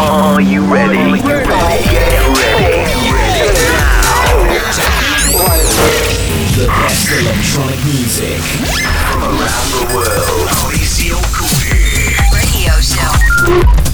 Are you ready? Get ready. Electronic music from around the world. Radio Show.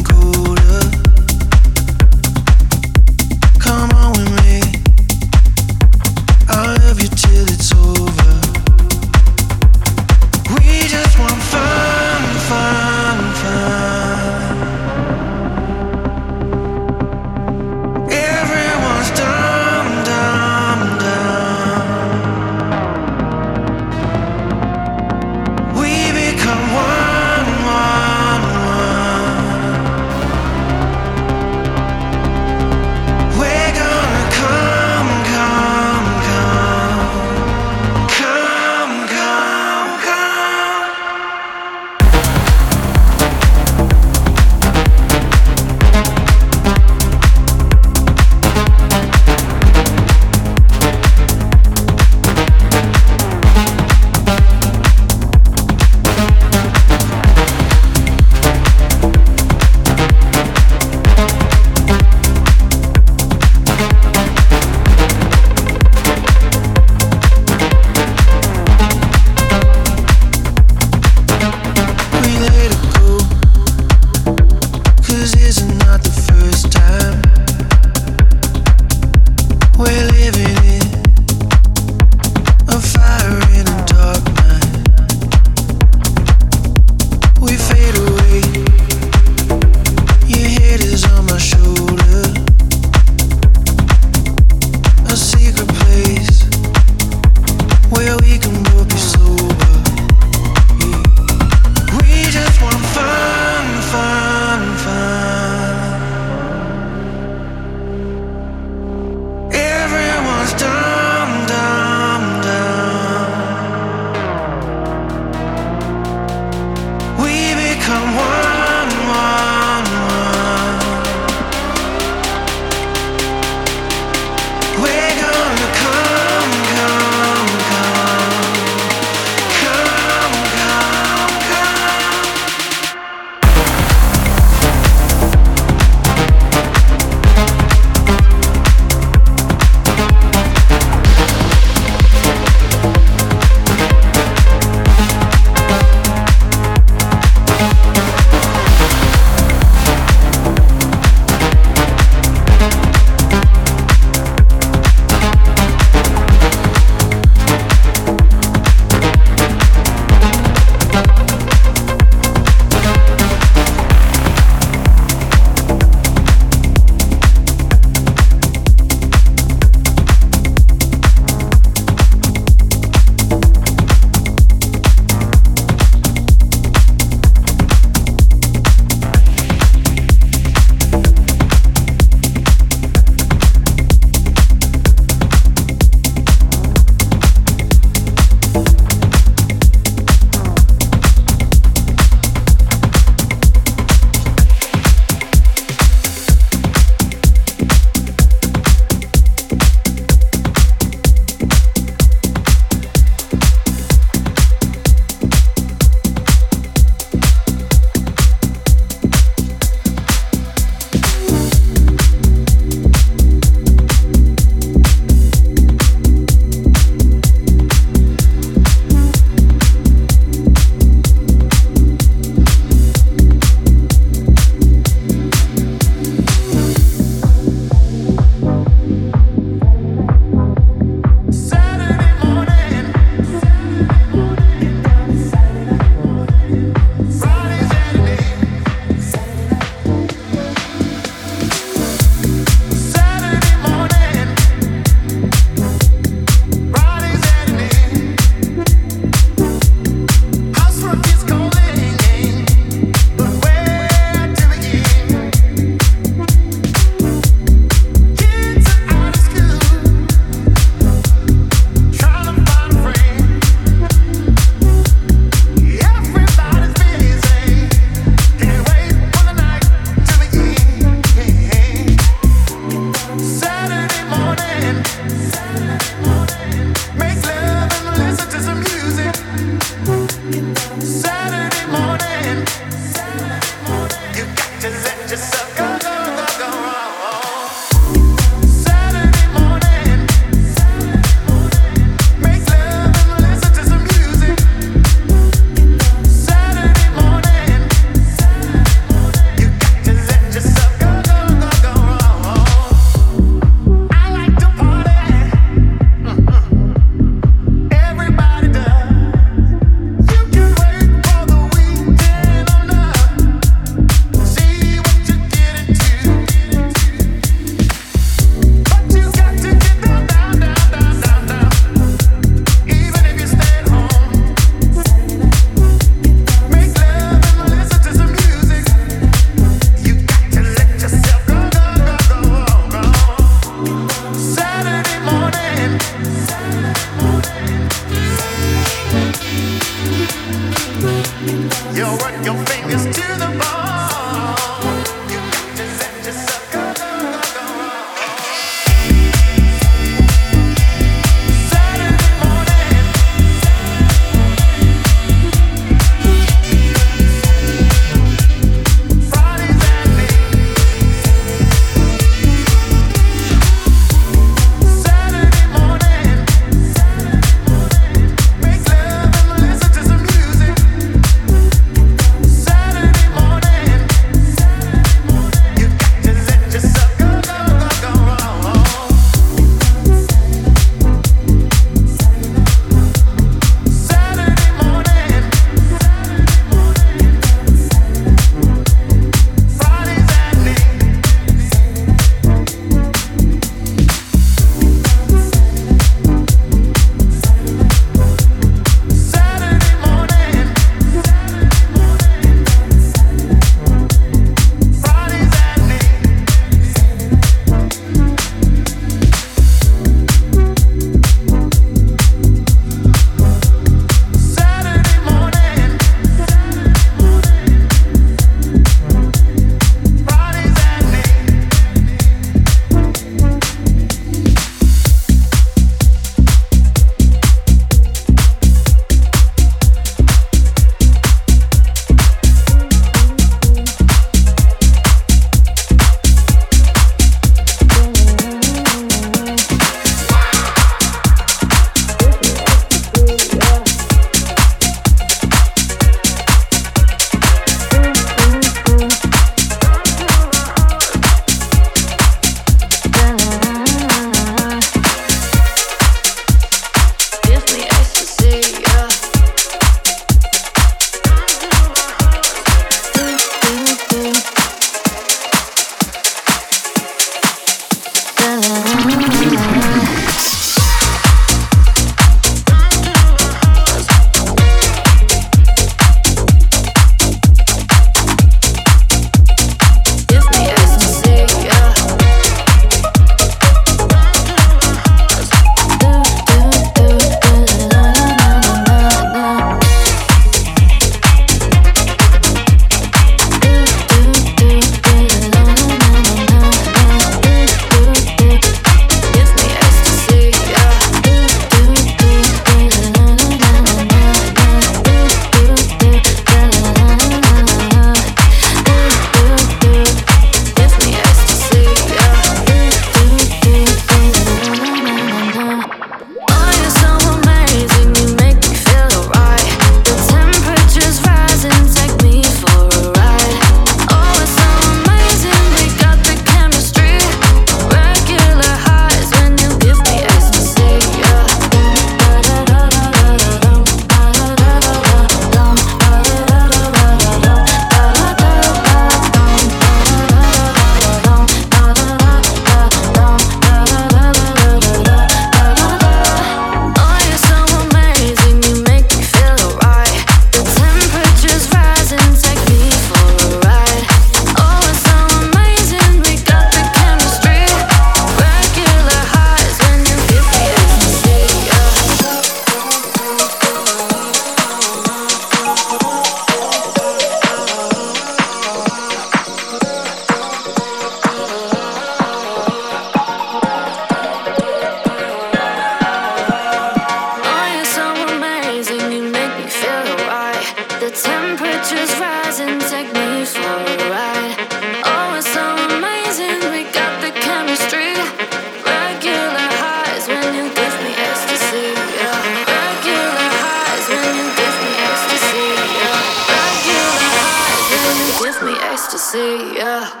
I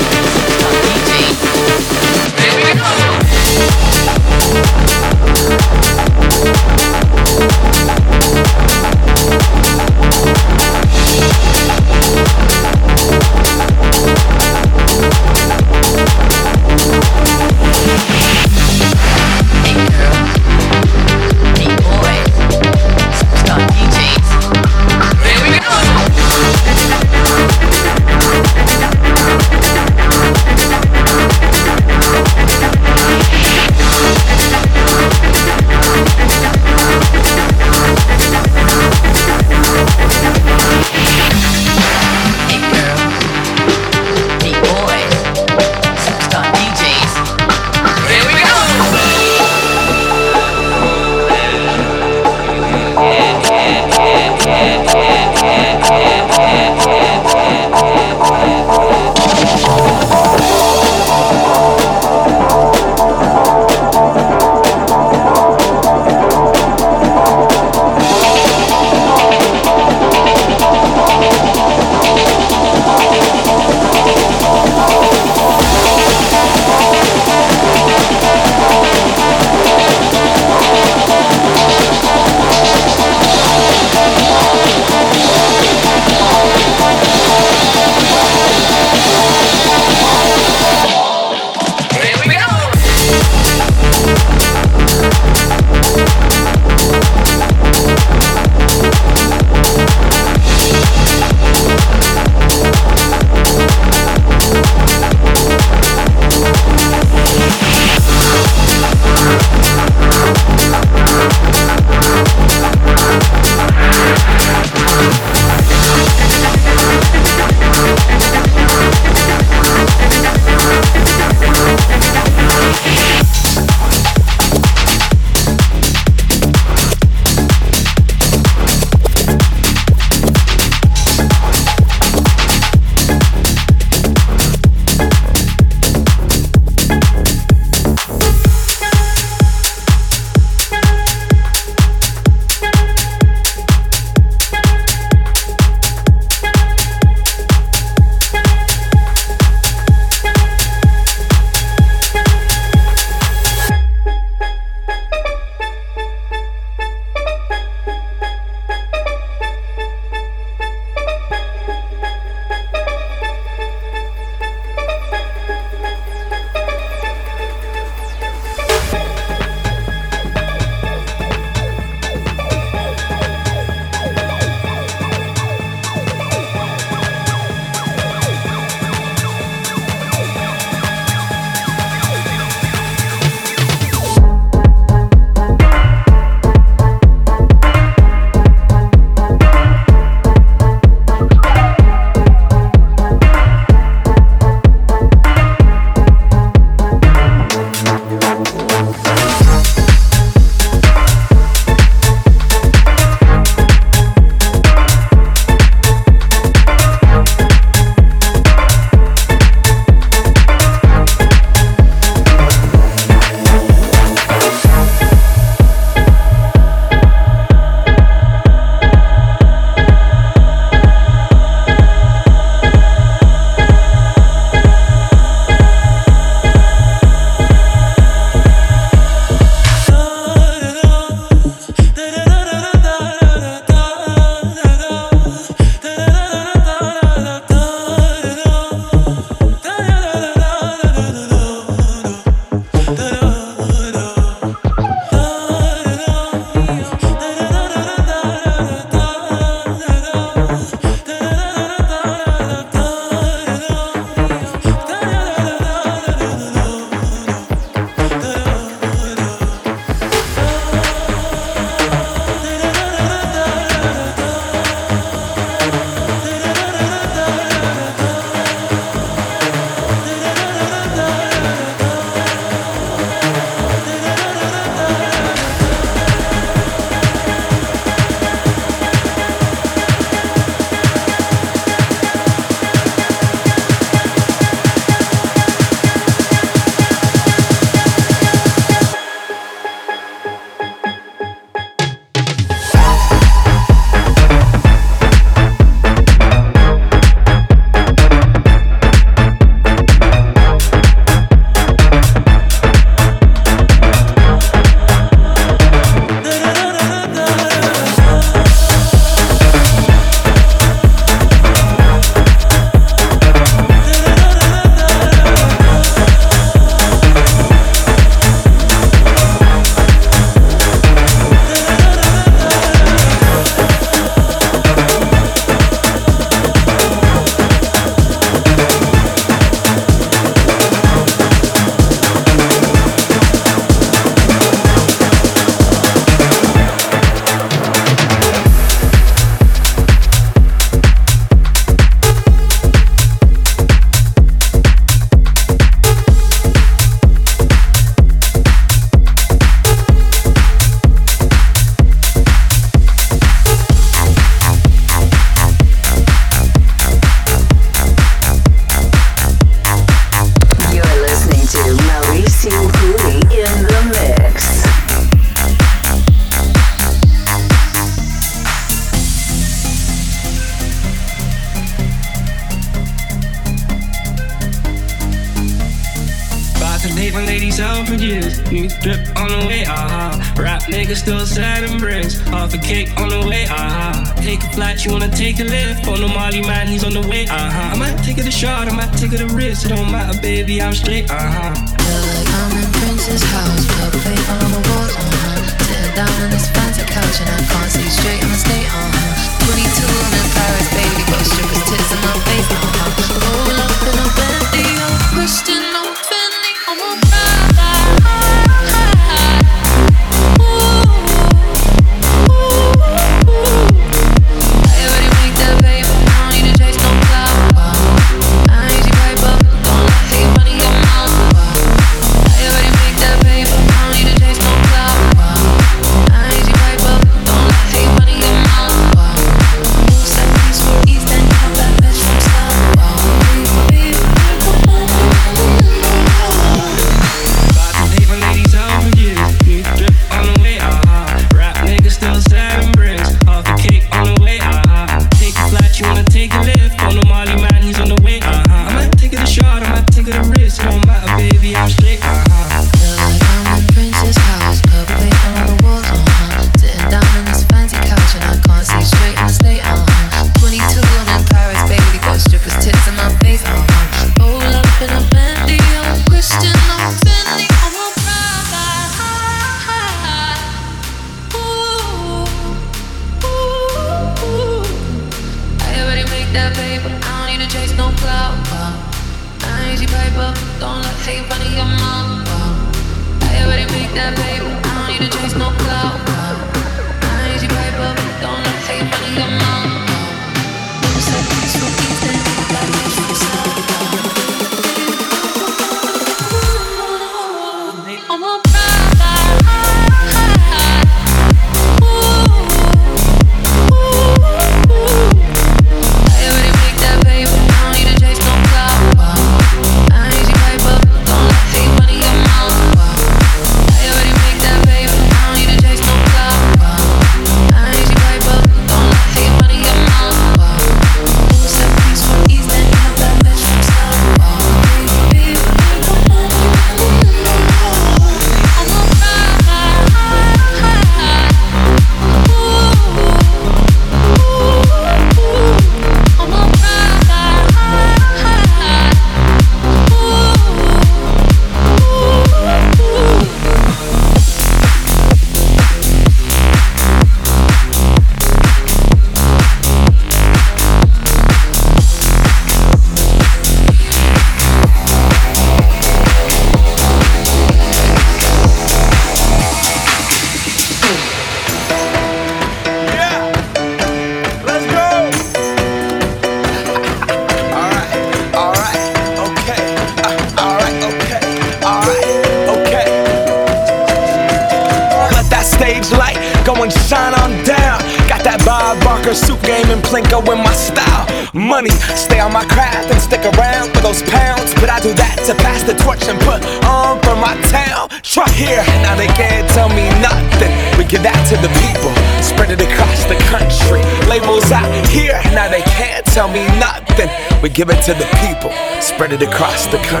spread it across the country.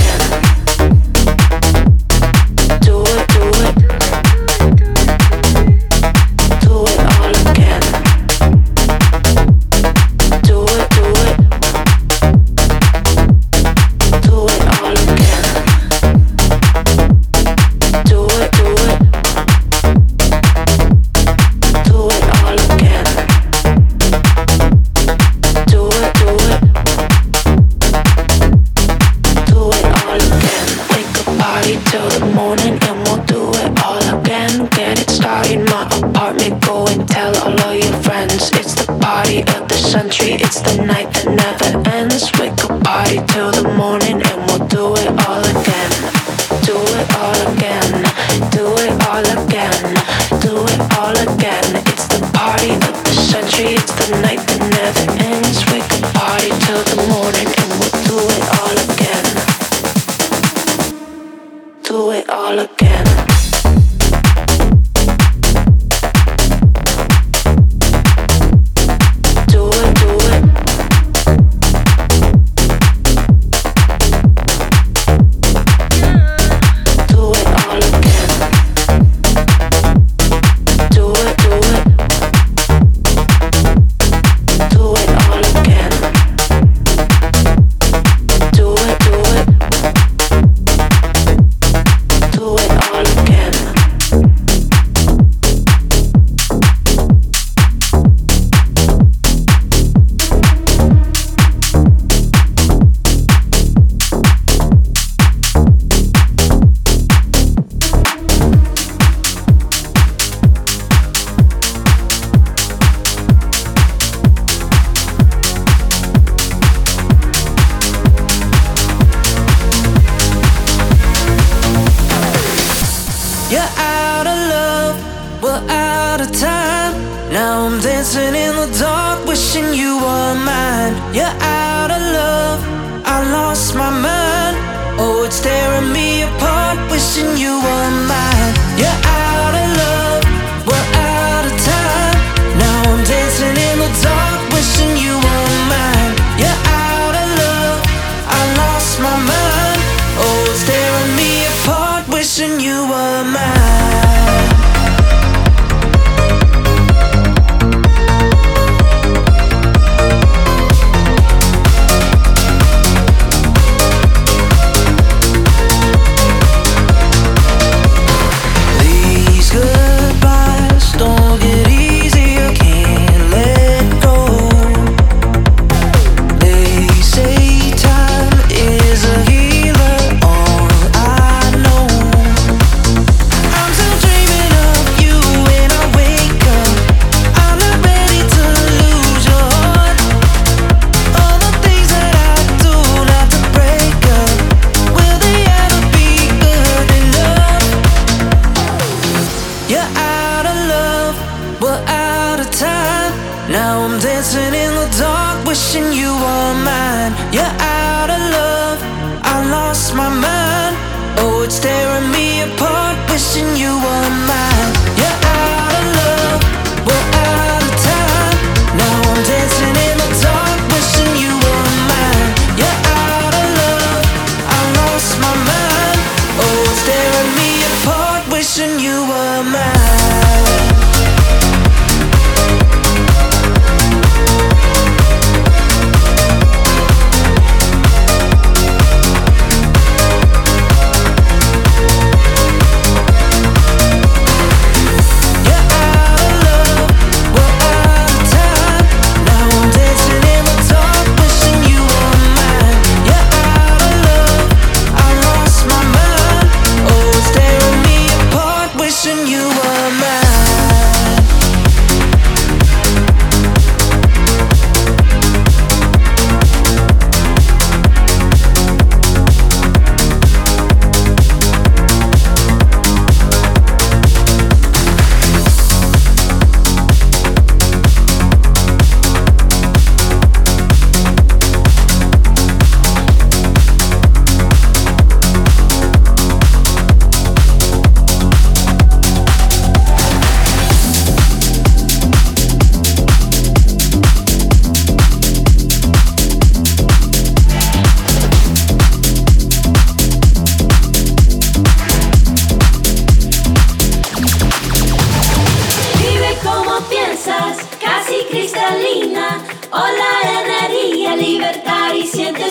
Now I'm dancing in the dark, wishing you were mine. You're out of love, I lost my mind. Oh, it's tearing me apart, wishing you were mine. Yeah.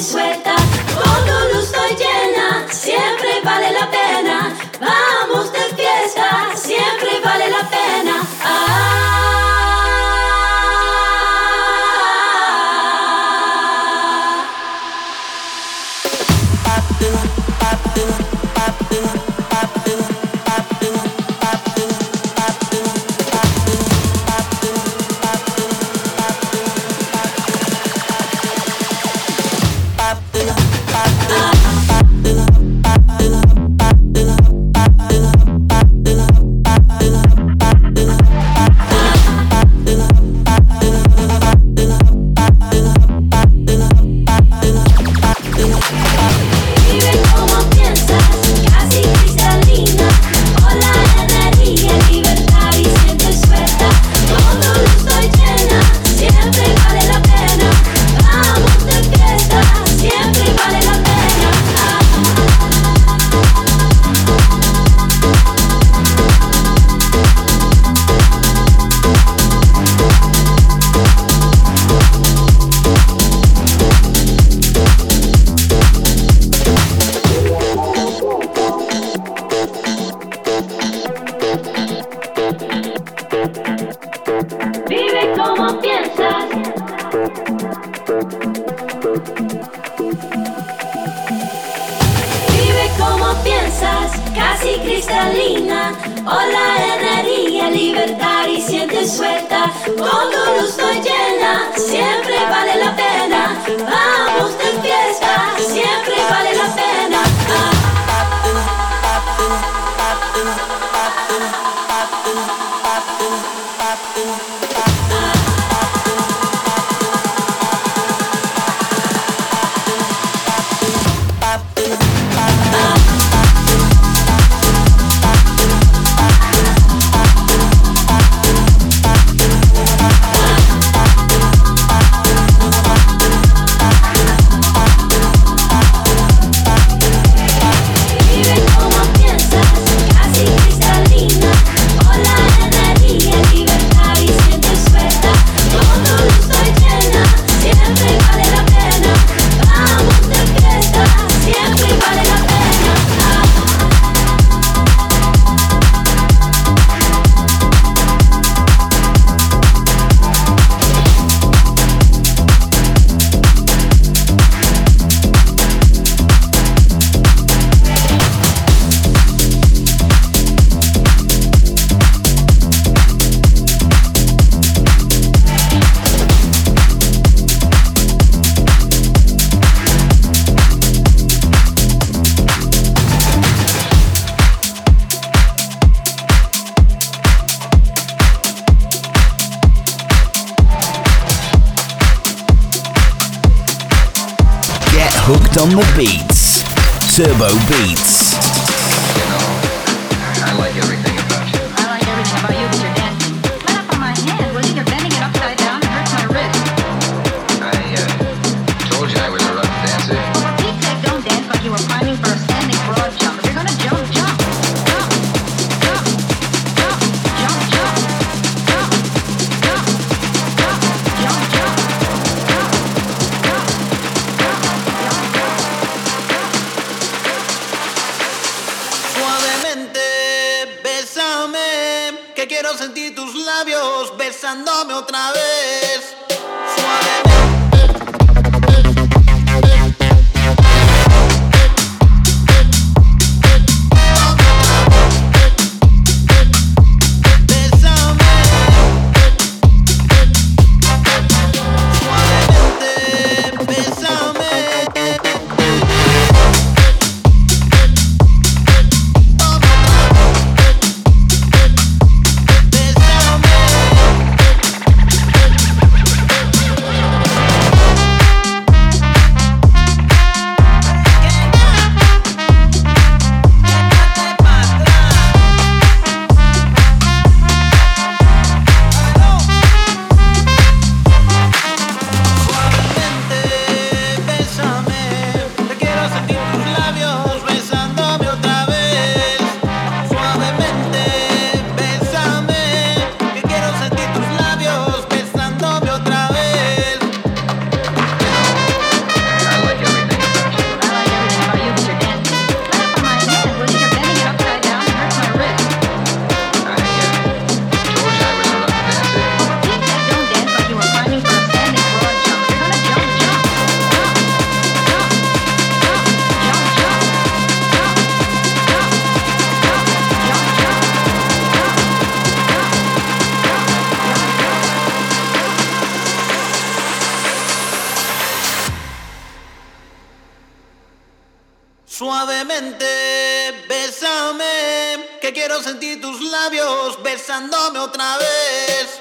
Suelta. popping, popping, popping, popping, popping, popping. Suavemente, bésame, que quiero sentir tus labios besándome otra vez.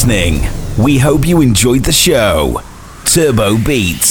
Listening. We hope you enjoyed the show. Turbo Beats.